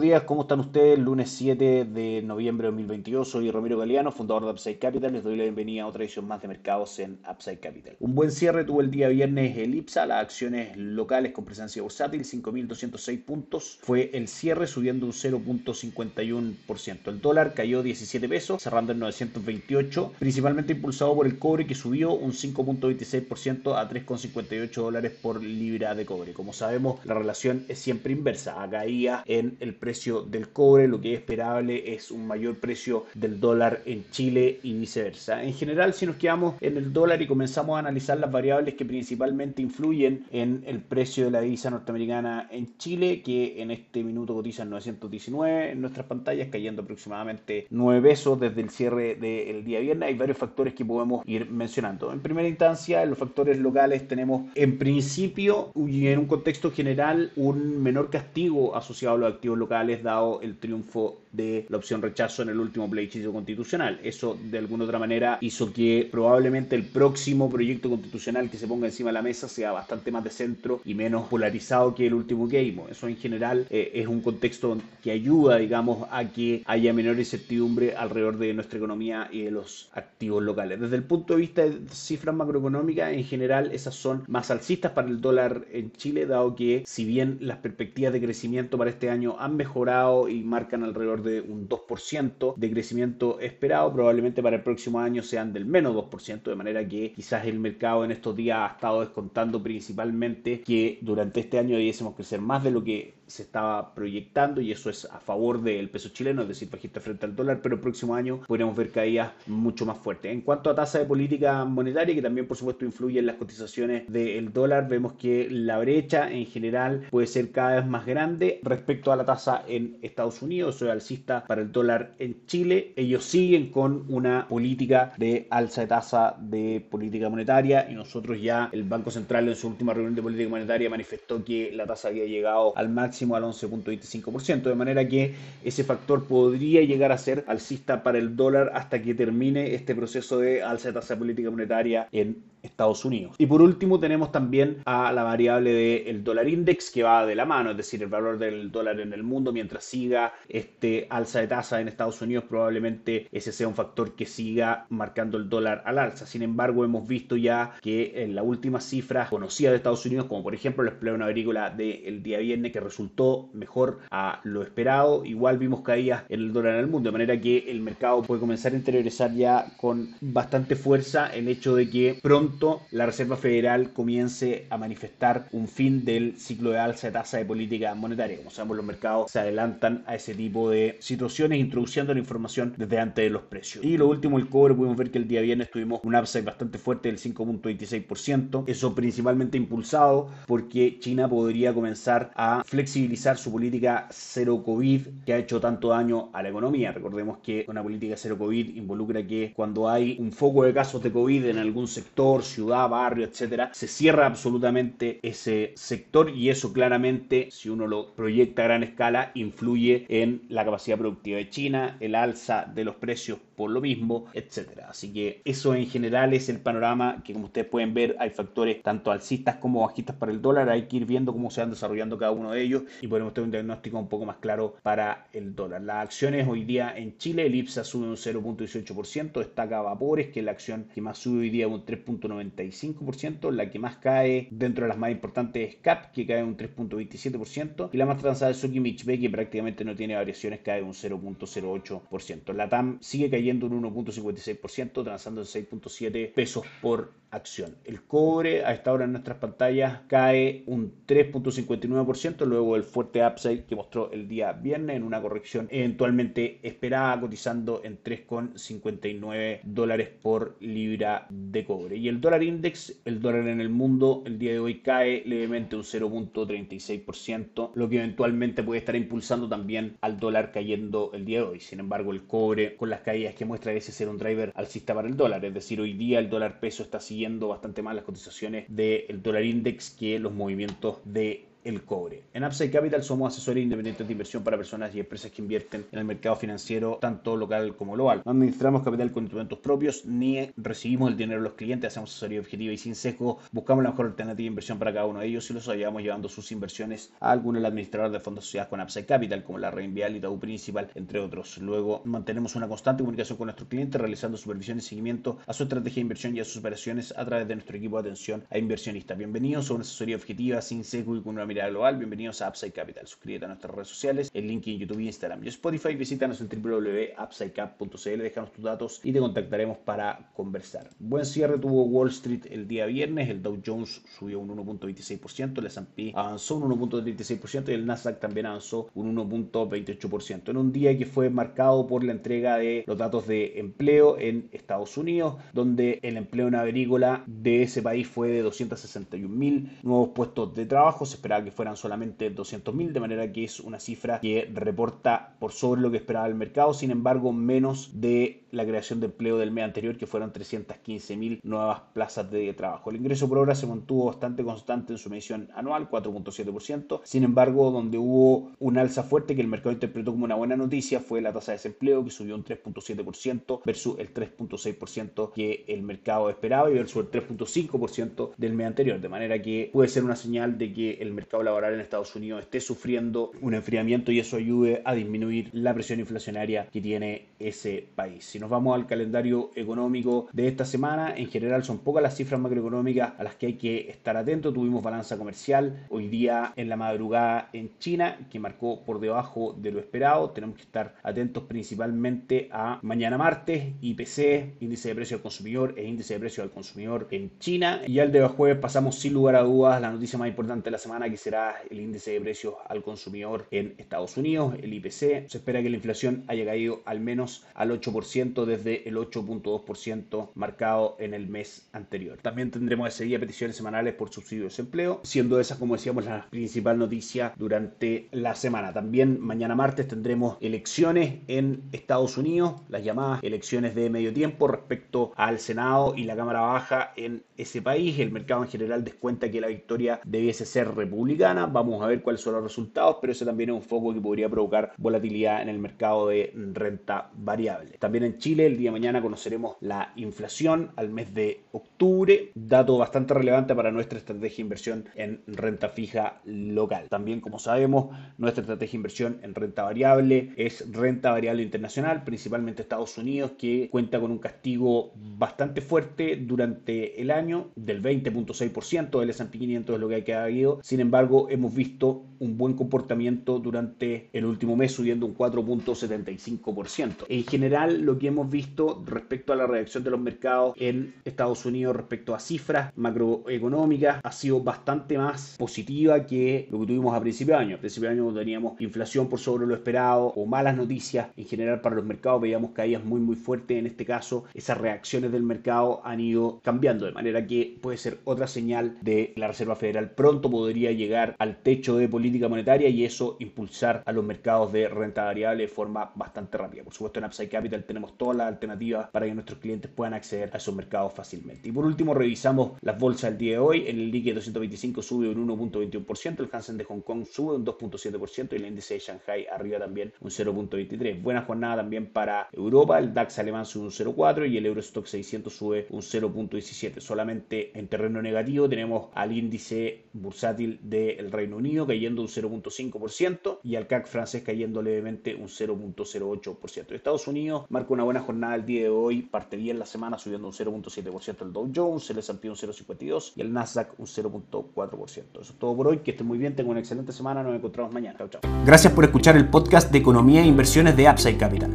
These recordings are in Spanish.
Días, ¿cómo están ustedes? Lunes 7 de noviembre de 2022, soy Ramiro Galeano, fundador de Upside Capital, les doy la bienvenida a otra edición más de mercados en Upside Capital. Un buen cierre tuvo el día viernes el IPSA, las acciones locales con presencia bursátil, 5.206 puntos, fue el cierre subiendo un 0.51%. El dólar cayó 17 pesos, cerrando en 928, principalmente impulsado por el cobre que subió un 5.26% a 3.58 dólares por libra de cobre. Como sabemos, la relación es siempre inversa, caía en el precio del cobre, lo que es esperable es un mayor precio del dólar en Chile y viceversa. En general, si nos quedamos en el dólar y comenzamos a analizar las variables que principalmente influyen en el precio de la divisa norteamericana en Chile, que en este minuto cotiza en 919 en nuestras pantallas, cayendo aproximadamente 9 pesos desde el cierre del día viernes. Hay varios factores que podemos ir mencionando. En primera instancia, en los factores locales tenemos en principio y en un contexto general un menor castigo asociado a los activos locales locales dado el triunfo de la opción rechazo en el último plebiscito constitucional. Eso de alguna otra manera hizo que probablemente el próximo proyecto constitucional que se ponga encima de la mesa sea bastante más de centro y menos polarizado que el último que vimos. Eso en general eh, es un contexto que ayuda, digamos, a que haya menor incertidumbre alrededor de nuestra economía y de los activos locales. Desde el punto de vista de cifras macroeconómicas, en general esas son más alcistas para el dólar en Chile, dado que si bien las perspectivas de crecimiento para este año han mejorado y marcan alrededor de un 2% de crecimiento esperado, probablemente para el próximo año sean del menos 2%, de manera que quizás el mercado en estos días ha estado descontando principalmente que durante este año debiésemos crecer más de lo que se estaba proyectando y eso es a favor del peso chileno, es decir, bajista frente al dólar, pero el próximo año podríamos ver caídas mucho más fuertes. En cuanto a tasa de política monetaria, que también por supuesto influye en las cotizaciones del dólar, vemos que la brecha en general puede ser cada vez más grande respecto a la tasa en Estados Unidos, o alcista para el dólar en Chile. Ellos siguen con una política de alza de tasa de política monetaria y nosotros ya el Banco Central en su última reunión de política monetaria manifestó que la tasa había llegado al máximo al 11.25%, de manera que ese factor podría llegar a ser alcista para el dólar hasta que termine este proceso de alza de tasa política monetaria en Estados Unidos. Y por último tenemos también a la variable del dólar index que va de la mano, es decir, el valor del dólar en el mundo mientras siga este alza de tasa en Estados Unidos, probablemente ese sea un factor que siga marcando el dólar al alza. Sin embargo, hemos visto ya que en la última cifra conocida de Estados Unidos, como por ejemplo el empleo agrícola del día viernes, que resultó mejor a lo esperado, igual vimos caídas en el dólar en el mundo, de manera que el mercado puede comenzar a interiorizar ya con bastante fuerza el hecho de que pronto la Reserva Federal comience a manifestar un fin del ciclo de alza de tasa de política monetaria. Como sabemos, los mercados se adelantan a ese tipo de situaciones introduciendo la información desde antes de los precios. Y lo último, el cobre, pudimos ver que el día viernes tuvimos un upside bastante fuerte del 5.26%. Eso principalmente impulsado porque China podría comenzar a flexibilizar su política cero COVID que ha hecho tanto daño a la economía. Recordemos que una política cero COVID involucra que cuando hay un foco de casos de COVID en algún sector, ciudad, barrio, etcétera, se cierra absolutamente ese sector y eso claramente, si uno lo proyecta a gran escala, influye en la capacidad productiva de China, el alza de los precios por lo mismo, etcétera. Así que eso en general es el panorama que como ustedes pueden ver hay factores tanto alcistas como bajistas para el dólar, hay que ir viendo cómo se van desarrollando cada uno de ellos y podemos tener un diagnóstico un poco más claro para el dólar. Las acciones hoy día en Chile, el IPSA sube un 0.18%, destaca Vapores, que es la acción que más sube hoy día un 3.95%, la que más cae dentro de las más importantes es CAP, que cae un 3.27%, y la más transada es Suki B, que prácticamente no tiene variaciones, cae un 0.08%. La TAM sigue cayendo un 1.56%, transando en 6.7 pesos por acción. El cobre a esta hora en nuestras pantallas cae un 3.59% luego del fuerte upside que mostró el día viernes en una corrección eventualmente esperada cotizando en 3.59 dólares por libra de cobre. Y el dólar index, el dólar en el mundo el día de hoy cae levemente un 0.36%, lo que eventualmente puede estar impulsando también al dólar cayendo el día de hoy. Sin embargo, el cobre con las caídas que muestra ese ser un driver alcista para el dólar, es decir, hoy día el dólar peso está siguiendo bastante mal las cotizaciones del dólar index que los movimientos de el cobre. En Upside Capital somos asesores independientes de inversión para personas y empresas que invierten en el mercado financiero tanto local como global. No administramos capital con instrumentos propios ni recibimos el dinero de los clientes, hacemos asesoría objetiva y sin sesgo, buscamos la mejor alternativa de inversión para cada uno de ellos y los ayudamos llevando sus inversiones a algún administrador de fondos sociales con Upside Capital como la Reinvial y Itaú Principal, entre otros. Luego mantenemos una constante comunicación con nuestros clientes realizando supervisión y seguimiento a su estrategia de inversión y a sus operaciones a través de nuestro equipo de atención a inversionistas. Bienvenidos a una asesoría objetiva sin sesgo y con una global. Bienvenidos a Upside Capital. Suscríbete a nuestras redes sociales, el link en YouTube, Instagram y Spotify. Visítanos en www.upsidecap.cl, déjanos tus datos y te contactaremos para conversar. Buen cierre tuvo Wall Street el día viernes. El Dow Jones subió un 1.26%, el S&P avanzó un 1.36% y el Nasdaq también avanzó un 1.28%. En un día que fue marcado por la entrega de los datos de empleo en Estados Unidos, donde el empleo en agrícola de ese país fue de 261 mil nuevos puestos de trabajo. Se esperaba que fueran solamente 200 mil, de manera que es una cifra que reporta por sobre lo que esperaba el mercado, sin embargo menos de la creación de empleo del mes anterior, que fueron 315 mil nuevas plazas de trabajo. El ingreso por hora se mantuvo bastante constante en su medición anual, 4.7%. Sin embargo, donde hubo un alza fuerte que el mercado interpretó como una buena noticia fue la tasa de desempleo, que subió un 3.7% versus el 3.6% que el mercado esperaba y versus el 3.5% del mes anterior. De manera que puede ser una señal de que el mercado laboral en Estados Unidos esté sufriendo un enfriamiento y eso ayude a disminuir la presión inflacionaria que tiene ese país. Si nos vamos al calendario económico de esta semana, en general son pocas las cifras macroeconómicas a las que hay que estar atentos. Tuvimos balanza comercial hoy día en la madrugada en China, que marcó por debajo de lo esperado. Tenemos que estar atentos principalmente a mañana martes, IPC, índice de precio al consumidor e índice de precio al consumidor en China. Y al de jueves pasamos sin lugar a dudas la noticia más importante de la semana, que será el índice de precios al consumidor en Estados Unidos, el IPC. Se espera que la inflación haya caído al menos al 8% desde el 8.2% marcado en el mes anterior. También tendremos ese día peticiones semanales por subsidio de desempleo, siendo esa, como decíamos, la principal noticia durante la semana. También mañana martes tendremos elecciones en Estados Unidos, las llamadas elecciones de medio tiempo respecto al Senado y la Cámara Baja en ese país. El mercado en general descuenta que la victoria debiese ser republicana. Vamos a ver cuáles son los resultados, pero ese también es un foco que podría provocar volatilidad en el mercado de renta variable. También en Chile, el día de mañana conoceremos la inflación al mes de octubre, dato bastante relevante para nuestra estrategia de inversión en renta fija local. También, como sabemos, nuestra estrategia de inversión en renta variable es renta variable internacional, principalmente Estados Unidos, que cuenta con un castigo bastante fuerte durante el año del 20.6% del S&P 500 es lo que ha caído. Sin embargo, hemos visto un buen comportamiento durante el último mes, subiendo un 4.75%. En general, lo que hemos visto respecto a la reacción de los mercados en Estados Unidos respecto a cifras macroeconómicas ha sido bastante más positiva que lo que tuvimos a principio de año. A principio de año teníamos inflación por sobre lo esperado o malas noticias en general para los mercados, veíamos caídas muy muy fuertes. En este caso, esas reacciones del mercado han ido cambiando, de manera que puede ser otra señal de la Reserva Federal pronto podría llegar al techo de política monetaria y eso impulsar a los mercados de renta variable de forma bastante rápida. Por supuesto, en Upside Capital tenemos todas las alternativas para que nuestros clientes puedan acceder a esos mercados fácilmente. Y por último, revisamos las bolsas del día de hoy. En el Nikkei 225 sube un 1.21%, el Hansen de Hong Kong sube un 2.7% y el índice de Shanghai arriba también un 0.23. Buena jornada también para Europa, el DAX alemán sube un 0.4 y el Eurostock 600 sube un 0.17. Solamente en terreno negativo tenemos al índice bursátil del Reino Unido cayendo un 0.5% y al CAC francés cayendo levemente un 0.08%. Estados Unidos marca una buena jornada el día de hoy, parte bien la semana subiendo un 0.7% el Dow Jones, el S&P un 0.52 y el Nasdaq un 0.4%. Eso es todo por hoy, que estén muy bien, tengan una excelente semana, nos encontramos mañana. Chao, chao. Gracias por escuchar el podcast de Economía e Inversiones de Upside Capital.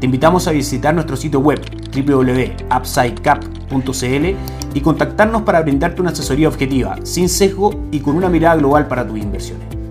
Te invitamos a visitar nuestro sitio web www.upsidecap.cl y contactarnos para brindarte una asesoría objetiva, sin sesgo y con una mirada global para tus inversiones.